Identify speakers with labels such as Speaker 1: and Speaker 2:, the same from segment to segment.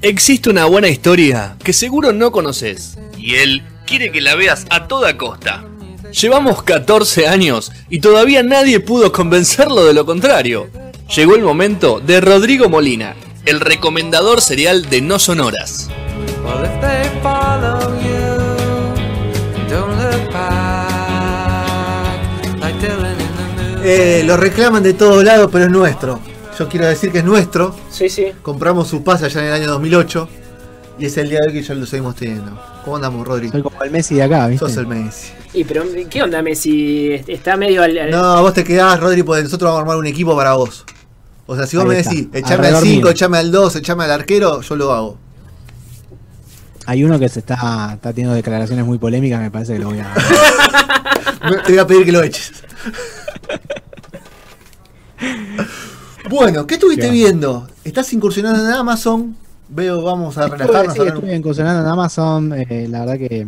Speaker 1: Existe una buena historia que seguro no conoces y él quiere que la veas a toda costa. Llevamos 14 años y todavía nadie pudo convencerlo de lo contrario. Llegó el momento de Rodrigo Molina, el recomendador serial de No Sonoras.
Speaker 2: Eh, lo reclaman de todos lados, pero es nuestro. Yo quiero decir que es nuestro.
Speaker 3: Sí, sí.
Speaker 2: Compramos su pase allá en el año 2008 y es el día de hoy que ya lo seguimos teniendo. ¿Cómo andamos, Rodri?
Speaker 4: Soy como el Messi de acá, ¿viste?
Speaker 2: Sos el Messi.
Speaker 3: Y pero, ¿qué onda Messi? Está medio al... al-
Speaker 2: No, vos te quedás, Rodri, porque nosotros vamos a armar un equipo para vos. O sea, si vos
Speaker 4: Ahí
Speaker 2: me
Speaker 4: está.
Speaker 2: decís, echame al
Speaker 4: Alrededor
Speaker 2: 5,
Speaker 4: mío.
Speaker 2: echame al 2, echame al arquero, yo lo hago.
Speaker 4: Hay uno que se está, está teniendo declaraciones muy polémicas, me parece que lo voy a.
Speaker 2: Te voy a pedir que lo eches. bueno, ¿qué estuviste
Speaker 4: Qué
Speaker 2: viendo? ¿Estás incursionando en Amazon? Veo, vamos a
Speaker 4: Estuve,
Speaker 2: relajarnos.
Speaker 4: sí,
Speaker 2: a
Speaker 4: estuve incursionando en Amazon, eh, la verdad que. eh,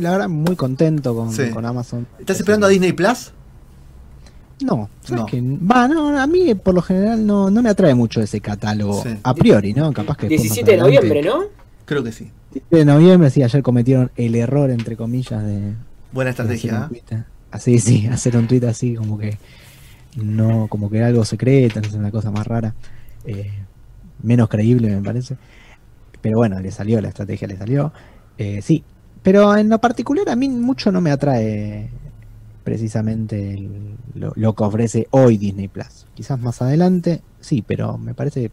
Speaker 4: La verdad, muy contento con,
Speaker 2: Sí.
Speaker 4: con Amazon.
Speaker 2: ¿Estás esperando a Disney Plus?
Speaker 4: No. Va, no, a mí por lo general no, no me atrae mucho ese catálogo.
Speaker 2: Sí.
Speaker 4: A priori, ¿no? Capaz que. después más
Speaker 3: 17 de
Speaker 4: adelante-
Speaker 3: noviembre, ¿no?
Speaker 2: Creo que sí.
Speaker 4: 17 de noviembre, sí, ayer cometieron el error, entre comillas, de.
Speaker 2: Buena
Speaker 4: de hacer
Speaker 2: estrategia.
Speaker 4: un
Speaker 2: ¿eh?
Speaker 4: Así, sí, hacer un tweet así, como que. No, como que era algo secreto, es una cosa más rara. eh, menos creíble, me parece. Pero bueno, le salió, la estrategia le salió. Eh, sí, pero en lo particular a mí mucho no me atrae precisamente el- lo, lo que ofrece hoy Disney Plus. Quizás más adelante, sí, pero me parece que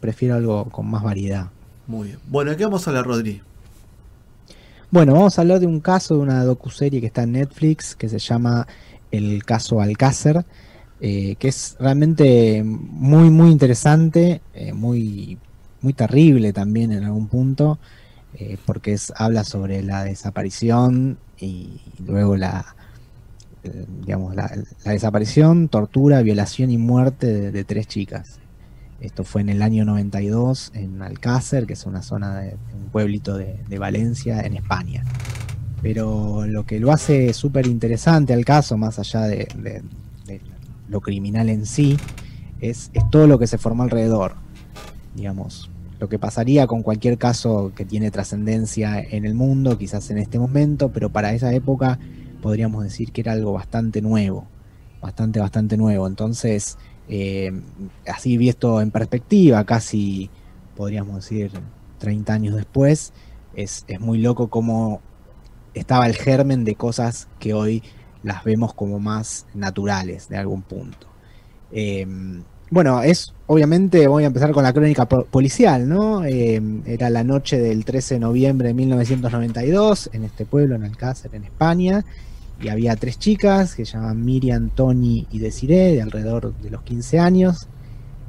Speaker 4: prefiero algo con más variedad.
Speaker 2: Muy bien. Bueno, ¿de qué vamos a hablar, Rodri?
Speaker 4: Bueno, vamos a hablar de un caso de una docuserie que está en Netflix que se llama El caso Alcácer, eh, que es realmente muy, muy interesante, eh, muy, muy terrible también en algún punto, eh, porque es, habla sobre la desaparición y luego la, digamos, la, la desaparición, tortura, violación y muerte de, tres chicas. Esto fue en el año 92 en Alcácer, que es una zona de un pueblito de Valencia, en España. Pero lo que lo hace súper interesante al caso, más allá de, lo criminal en sí, es, es todo lo que se formó alrededor. Digamos, lo que pasaría con cualquier caso que tiene trascendencia en el mundo, quizás en este momento, pero para esa época podríamos decir que era algo bastante nuevo, bastante, bastante nuevo. Entonces, eh, así visto en perspectiva, casi podríamos decir 30 años después, es, es muy loco cómo estaba el germen de cosas que hoy las vemos como más naturales de algún punto. Eh, bueno, es obviamente, voy a empezar con la crónica po- policial, ¿no? Eh, era la noche del 13 de noviembre de 1992 en este pueblo, en Alcácer, en España, y había tres chicas que se llaman Miriam, Tony y Desiree, de alrededor de los 15 años.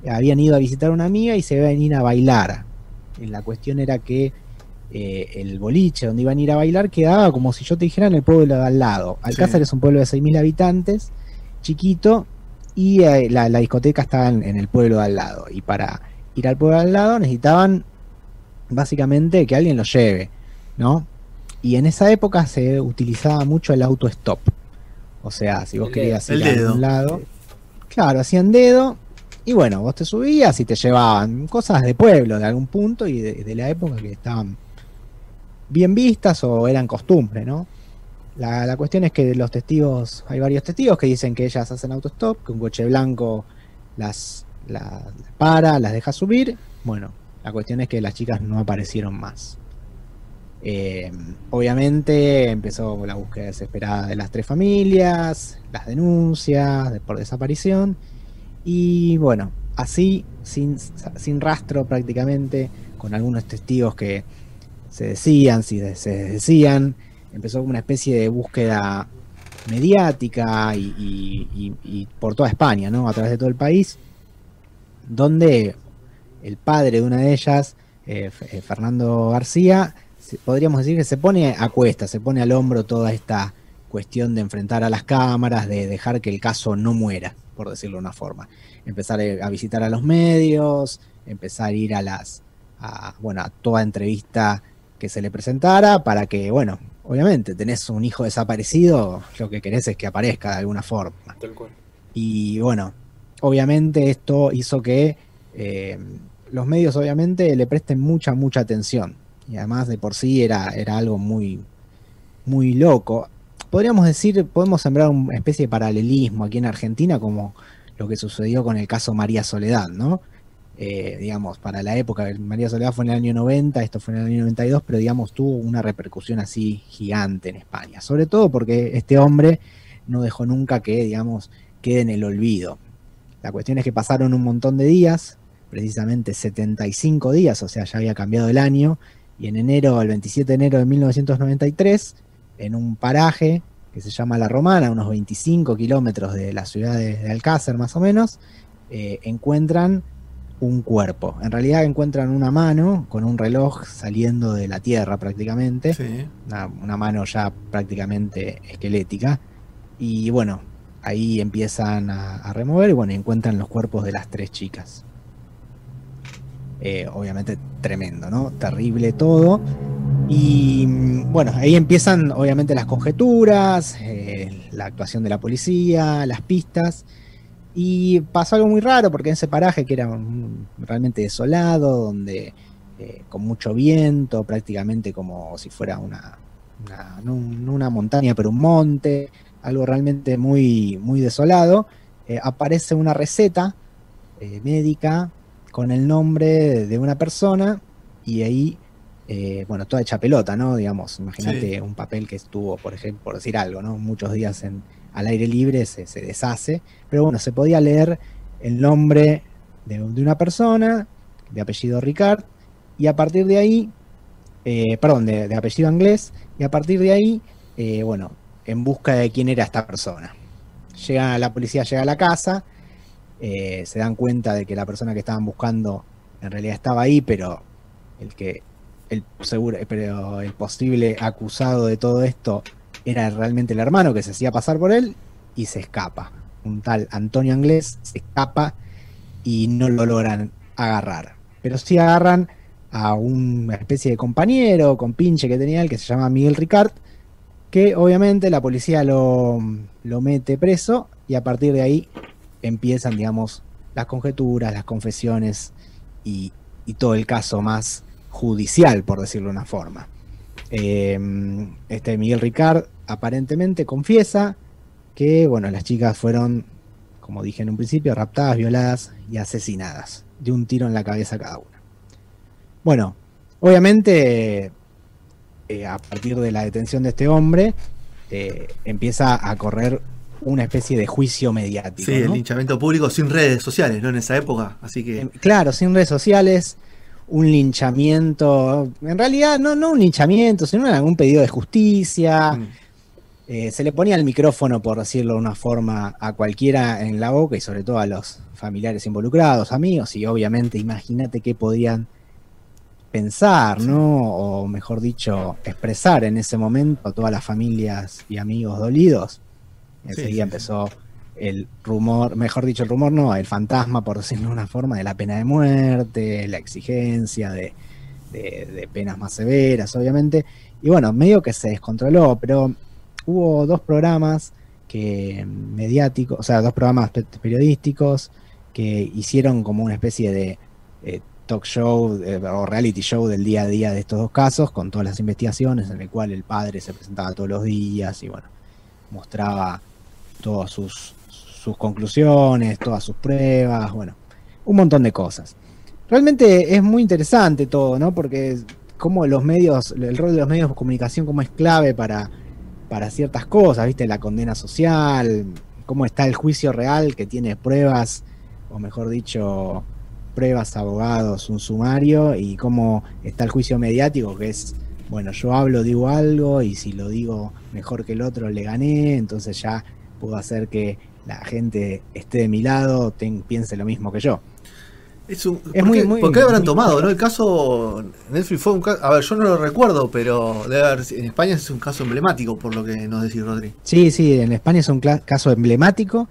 Speaker 4: Habían ido a visitar a una amiga y se iban a ir a bailar. La cuestión era que eh, el boliche donde iban a ir a bailar quedaba como si yo te dijera en el pueblo de al lado. Alcácer
Speaker 2: Sí.
Speaker 4: es un pueblo de 6.000 habitantes, chiquito, y eh, la, la discoteca estaba en, en el pueblo de al lado. Y para ir al pueblo de al lado necesitaban básicamente que alguien los lleve, ¿no? Y en esa época se utilizaba mucho el auto stop. O sea, si vos
Speaker 3: El
Speaker 4: querías ir a algún lado, claro, hacían dedo y bueno, vos te subías y te llevaban cosas de pueblo, de algún punto y de, de la época que estaban bien vistas o eran costumbre, ¿no? La, la cuestión es que los testigos, hay varios testigos que dicen que ellas hacen autostop, que un coche blanco las, las para, las deja subir. Bueno, la cuestión es que las chicas no aparecieron más. Eh, obviamente empezó la búsqueda desesperada de las tres familias, las denuncias de- por desaparición y bueno, así, sin, sin rastro prácticamente, con algunos testigos que se decían, si de- se decían, empezó como una especie de búsqueda mediática y, por toda España, ¿no? A través de todo el país, donde el padre de una de ellas, eh, eh, Fernando García, se- podríamos decir que se pone a cuesta, se pone al hombro toda esta cuestión de enfrentar a las cámaras, de dejar que el caso no muera, por decirlo de una forma. Empezar eh, a visitar a los medios, empezar a ir a las, a, bueno, a toda entrevista que se le presentara para que, bueno, obviamente tenés un hijo desaparecido, lo que querés es que aparezca de alguna forma.
Speaker 3: Tal cual.
Speaker 4: Y bueno, obviamente esto hizo que eh, los medios obviamente le presten mucha, mucha atención. Y además de por sí era, era algo muy, muy loco. Podríamos decir, podemos sembrar una especie de paralelismo aquí en Argentina como lo que sucedió con el caso María Soledad, ¿no? Eh, digamos, para la época, María Soledad fue en el año 90, esto fue en el año 92, pero digamos tuvo una repercusión así gigante en España, sobre todo porque este hombre no dejó nunca que, digamos, quede en el olvido. La cuestión es que pasaron un montón de días, precisamente 75 días, o sea, ya había cambiado el año, y en enero, el 27 de enero de 1993, en un paraje que se llama La Romana, unos 25 kilómetros de la ciudad de, Alcácer más o menos, eh, encuentran un cuerpo. En realidad encuentran una mano con un reloj saliendo de la tierra prácticamente, una, mano ya prácticamente esquelética. Y bueno, ahí empiezan a, remover y bueno, encuentran los cuerpos de las tres chicas. Eh, obviamente tremendo, ¿no? Terrible todo. Y bueno, ahí empiezan obviamente las conjeturas, eh, la actuación de la policía, las pistas. Y pasó algo muy raro porque en ese paraje que era realmente desolado, donde eh, con mucho viento, prácticamente como si fuera una, no una montaña, pero un monte, algo realmente muy, muy desolado, eh, aparece una receta médica con el nombre de una persona y ahí, eh, bueno, toda hecha pelota, ¿no? Digamos, imagínate un papel que estuvo, por ejemplo, por decir algo, ¿no? Muchos días en, al aire libre se, deshace, pero bueno, se podía leer el nombre de, una persona, de apellido Ricard, y a partir de ahí, eh, perdón, de, apellido inglés, y a partir de ahí, eh, bueno, en busca de quién era esta persona. Llega la policía, llega a la casa, eh, se dan cuenta de que la persona que estaban buscando en realidad estaba ahí, pero el que el seguro, pero el posible acusado de todo esto era realmente el hermano que se hacía pasar por él y se escapa. Un tal Antonio Anglés se escapa y no lo logran agarrar. Pero sí agarran a una especie de compañero con pinche que tenía él que se llama Miguel Ricard, que obviamente la policía lo, lo mete preso y a partir de ahí empiezan, digamos, las conjeturas, las confesiones y, todo el caso más judicial, por decirlo de una forma. Em, este Miguel Ricard aparentemente confiesa que, bueno, las chicas fueron, como dije en un principio, raptadas, violadas y asesinadas, de un tiro en la cabeza cada una. Bueno, obviamente, eh, a partir de la detención de este hombre, eh, empieza a correr una especie de juicio mediático.
Speaker 2: Sí, el linchamiento público sin redes sociales, ¿no? En esa época, así que... Em,
Speaker 4: claro, sin redes sociales, un linchamiento, en realidad no, no un linchamiento, sino algún pedido de justicia. Mm. Eh, se le ponía el micrófono, por decirlo de una forma, a cualquiera en la boca y sobre todo a los familiares involucrados, amigos, y obviamente imagínate qué podían pensar, ¿no? O mejor dicho, expresar en ese momento a todas las familias y amigos dolidos. Enseguida empezó el rumor, mejor dicho, el rumor no, el fantasma, por decirlo de una forma, de la pena de muerte, la exigencia de, penas más severas, obviamente. Y bueno, medio que se descontroló, pero hubo dos programas que mediáticos, o sea, dos programas periodísticos que hicieron como una especie de eh, talk show eh, o reality show del día a día de estos dos casos, con todas las investigaciones, en el cual el padre se presentaba todos los días y bueno, mostraba todas sus, sus conclusiones, todas sus pruebas, bueno, un montón de cosas. Realmente es muy interesante todo, ¿no? Porque como los medios, el rol de los medios de comunicación como es clave para, para ciertas cosas, ¿viste? La condena social, cómo está el juicio real que tiene pruebas, o mejor dicho, pruebas, abogados, un sumario, y cómo está el juicio mediático, que es, bueno, yo hablo, digo algo, y si lo digo mejor que el otro, le gané, entonces ya puedo hacer que la gente esté de mi lado, piense lo mismo que yo.
Speaker 2: Es, un, ¿por, muy, qué, ¿por qué habrán tomado? ¿no? El caso Netflix fue un caso, a ver, yo no lo recuerdo, pero en España es un caso emblemático, por lo que nos decís, Rodri.
Speaker 4: Sí, sí, en España es un caso emblemático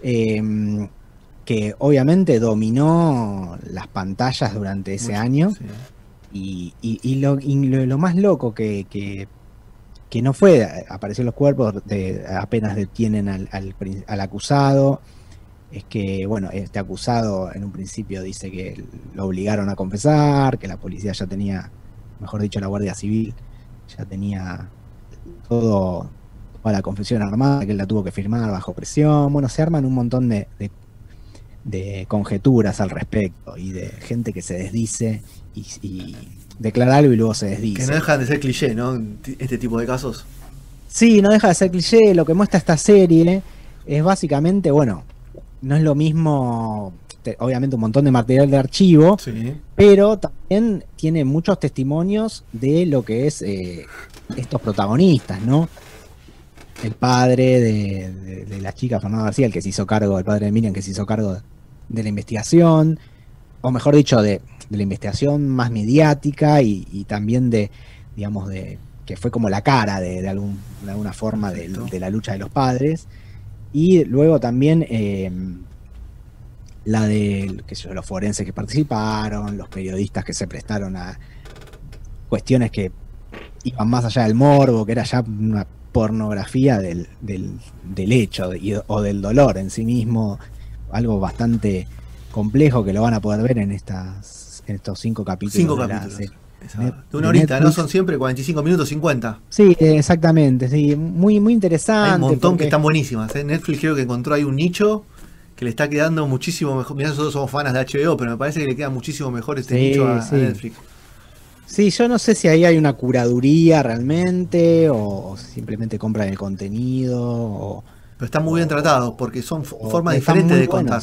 Speaker 4: em, que obviamente dominó las pantallas durante ese año. Y, lo, más loco que, que que no fue, apareció los cuerpos, apenas detienen al, al, acusado, es que, bueno, este acusado en un principio dice que lo obligaron a confesar, que la policía ya tenía, mejor dicho, la Guardia Civil ya tenía todo, toda la confesión armada, que él la tuvo que firmar bajo presión. Bueno, se arman un montón de, de, conjeturas al respecto y de gente que se desdice y, declara algo y luego se desdice.
Speaker 2: Que no dejan de ser cliché, ¿no? Este tipo de casos.
Speaker 4: Sí, no deja de ser cliché. Lo que muestra esta serie es básicamente, bueno, no es lo mismo, obviamente un montón de material de archivo, pero también tiene muchos testimonios de lo que es eh, estos protagonistas, ¿no? El padre de, la chica Fernando García, el que se hizo cargo, el padre de Miriam, que se hizo cargo de, la investigación, o mejor dicho, de, la investigación más mediática y, también de, digamos, de que fue como la cara de, algún, de alguna forma de, la lucha de los padres. Y luego también eh, la de los forenses que participaron, los periodistas que se prestaron a cuestiones que iban más allá del morbo, que era ya una pornografía del, del, hecho o del dolor en sí mismo, algo bastante complejo que lo van a poder ver en estas en estos cinco capítulos.
Speaker 2: Cinco capítulos. De, una horita, ¿no? Son siempre 45 minutos, 50.
Speaker 4: Sí, exactamente, sí, muy, muy interesante. Hay
Speaker 2: un montón que están buenísimas. ¿eh? Netflix creo que encontró ahí un nicho que le está quedando muchísimo mejor. Mirá, nosotros somos fanas de HBO, pero me parece que le queda muchísimo mejor este nicho a, Netflix.
Speaker 4: Sí, yo no sé si ahí hay una curaduría realmente o simplemente compran el contenido.
Speaker 2: pero están muy bien tratados porque son formas diferentes de contar.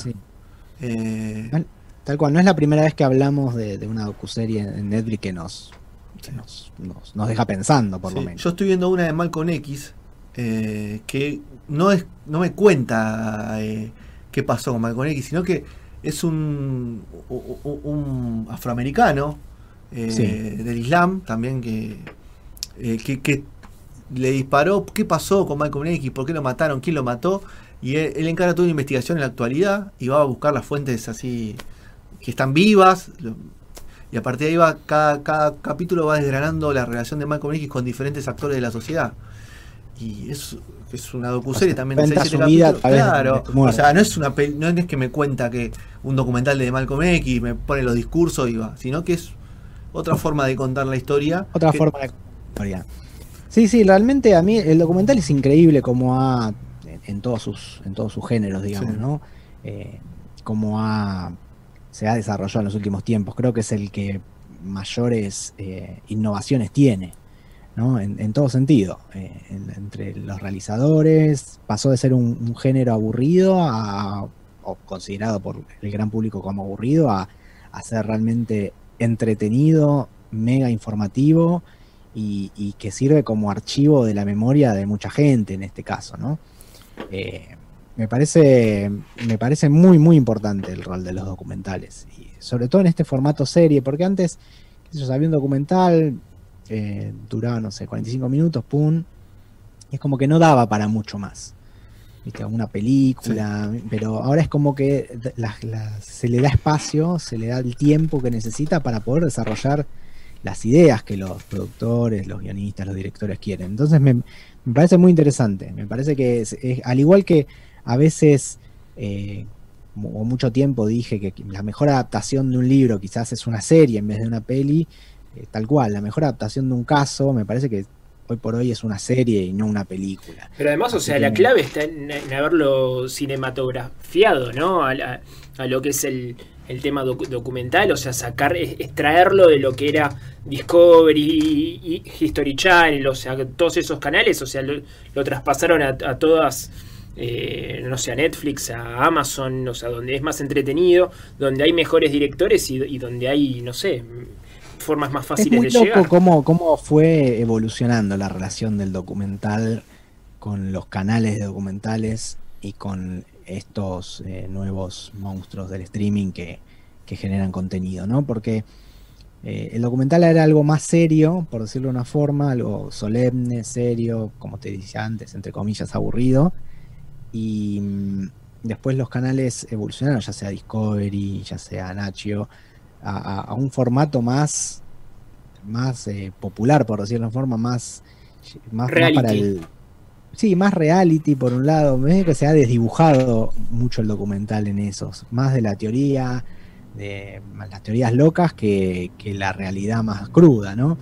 Speaker 4: Eh, Tal cual, no es la primera vez que hablamos de, una docuserie en Netflix que nos, nos, deja pensando, por lo menos.
Speaker 2: Yo estoy viendo una de Malcolm X eh, que no, es, no me cuenta eh, qué pasó con Malcolm X, sino que es un, un, afroamericano del Islam también que, que, que, le disparó qué pasó con Malcolm X, por qué lo mataron, quién lo mató. Y él, él encara toda una investigación en la actualidad y va a buscar las fuentes así que están vivas. Y a partir de ahí va, cada, cada capítulo va desgranando la relación de Malcolm X con diferentes actores de la sociedad. Y es, es una docuserie también
Speaker 4: de Claro.
Speaker 2: O sea, no es una no es que me cuenta que un documental de Malcolm X me pone los discursos y va, sino que es otra forma de contar la historia.
Speaker 4: Otra forma de contar la historia. Sí, sí, realmente a mí el documental es increíble como ha, en, todos sus, en todos sus géneros, digamos, ¿no? Eh, como ha se ha desarrollado en los últimos tiempos. Creo que es el que mayores eh, innovaciones tiene, ¿no? En, todo sentido. Eh, entre los realizadores, pasó de ser un, género aburrido a, o considerado por el gran público como aburrido a, ser realmente entretenido, mega informativo y, que sirve como archivo de la memoria de mucha gente en este caso, ¿no? Eh, me parece, me parece muy, muy importante el rol de los documentales. Y sobre todo en este formato serie, porque antes, qué sé había un documental, eh, duraba, no sé, 45 minutos, pum, y es como que no daba para mucho más. ¿Viste? Una película, pero ahora es como que se le da espacio, se le da el tiempo que necesita para poder desarrollar las ideas que los productores, los guionistas, los directores quieren. Entonces me, parece muy interesante. Me parece que es, al igual que a veces, eh, o mucho tiempo dije que la mejor adaptación de un libro quizás es una serie en vez de una peli, eh, tal cual, la mejor adaptación de un caso me parece que hoy por hoy es una serie y no una película.
Speaker 3: Pero además, o sea, la clave está en, haberlo cinematografiado, ¿no? A, lo que es el, tema documental, o sea, sacar, extraerlo de lo que era Discovery y, History Channel, o sea, todos esos canales, o sea, lo, traspasaron a todas eh, no sé, a Netflix, a Amazon, o sea, donde es más entretenido, donde hay mejores directores y, donde hay, no sé, formas más fáciles
Speaker 4: es
Speaker 3: muy de loco
Speaker 4: Cómo, cómo fue evolucionando la relación del documental con los canales de documentales y con estos eh, nuevos monstruos del streaming que, generan contenido, ¿no? Porque eh, el documental era algo más serio, por decirlo de una forma, algo solemne, serio, como te decía antes, entre comillas, aburrido y mm, después los canales evolucionaron, ya sea Discovery, ya sea Nacho, a, un formato más, más eh, popular, por decirlo de una forma, más, más, para el. Sí, más reality por un lado, me que se ha desdibujado mucho el documental en esos, más de la teoría, de las teorías locas que, la realidad más cruda, ¿no?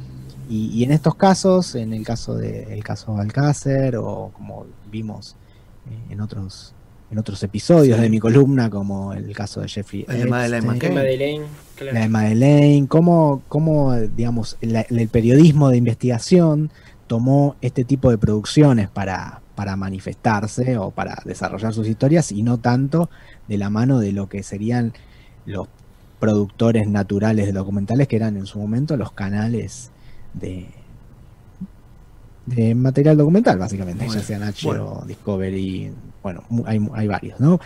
Speaker 4: Y, en estos casos, en el caso de caso Alcácer, o como vimos eh, en otros en otros episodios de mi columna, como el caso de Jeffrey
Speaker 2: el de
Speaker 3: la
Speaker 4: Madeleine, la de Madeleine, cómo, cómo digamos, el periodismo de investigación tomó este tipo de producciones para, para manifestarse o para desarrollar sus historias y no tanto de la mano de lo que serían los productores naturales de documentales que eran en su momento los canales de, de material documental, básicamente, ya sea Nacho, Discovery, bueno, hay, hay, varios, ¿no?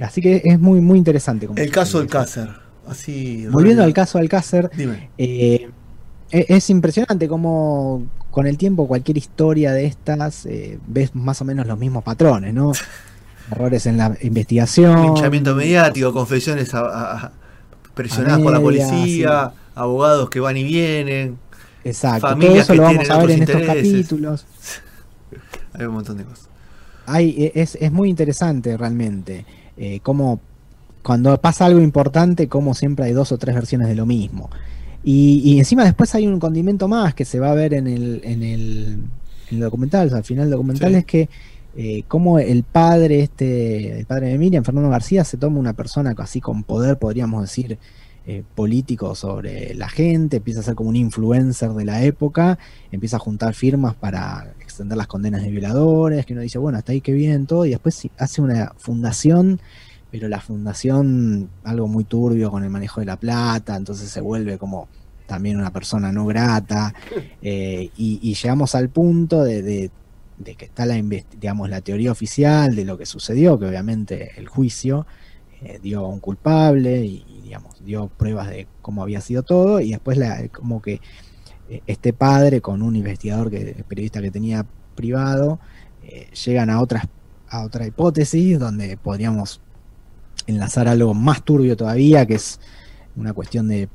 Speaker 4: Así que es muy, muy interesante.
Speaker 2: el caso Alcácer, así.
Speaker 4: Volviendo al caso Alcácer, eh, e, es impresionante cómo con el tiempo cualquier historia de estas eh, ves más o menos los mismos patrones, ¿no? Errores en la investigación.
Speaker 2: Linchamiento mediático, confesiones presionadas por la policía, abogados que van y vienen.
Speaker 4: Exacto, todo eso lo vamos a ver en estos capítulos.
Speaker 2: Hay un montón de cosas.
Speaker 4: Hay, es, es muy interesante realmente eh, cómo cuando pasa algo importante, como siempre hay dos o tres versiones de lo mismo. Y, encima después hay un condimento más que se va a ver en el, en el, documental, al final del documental es que eh, como el padre, este, el padre de Miriam, Fernando García, se toma una persona así con poder, podríamos decir, eh, político sobre la gente, empieza a ser como un influencer de la época, empieza a juntar firmas para extender las condenas de violadores, que uno dice, bueno, hasta ahí que bien, todo, y después hace una fundación pero la fundación, algo muy turbio con el manejo de la plata, entonces se vuelve como también una persona no grata, eh, y, llegamos al punto de, que está la, digamos, la teoría oficial de lo que sucedió, que obviamente el juicio eh, dio a un culpable y, digamos, dio pruebas de cómo había sido todo, y después la, como que eh, este padre con un investigador, que, periodista que tenía privado, llegan a otras a otra hipótesis donde podríamos enlazar algo más turbio todavía, que es una cuestión de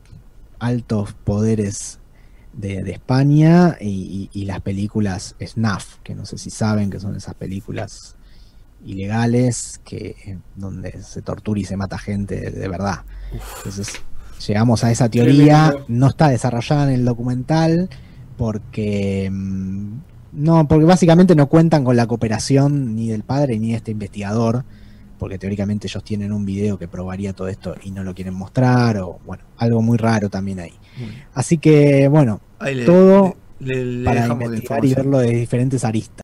Speaker 4: altos poderes de, España y, las películas SNAF, que no sé si saben que son esas películas ilegales que donde se tortura y se mata gente de, verdad. Entonces llegamos a esa teoría, no está desarrollada en el documental porque mm, no, porque básicamente no cuentan con la cooperación ni del padre ni de este investigador porque teóricamente ellos tienen un video que probaría todo esto y no lo quieren mostrar, o bueno, algo muy raro también ahí. Así que, bueno, todo para investigar y verlo de diferentes aristas.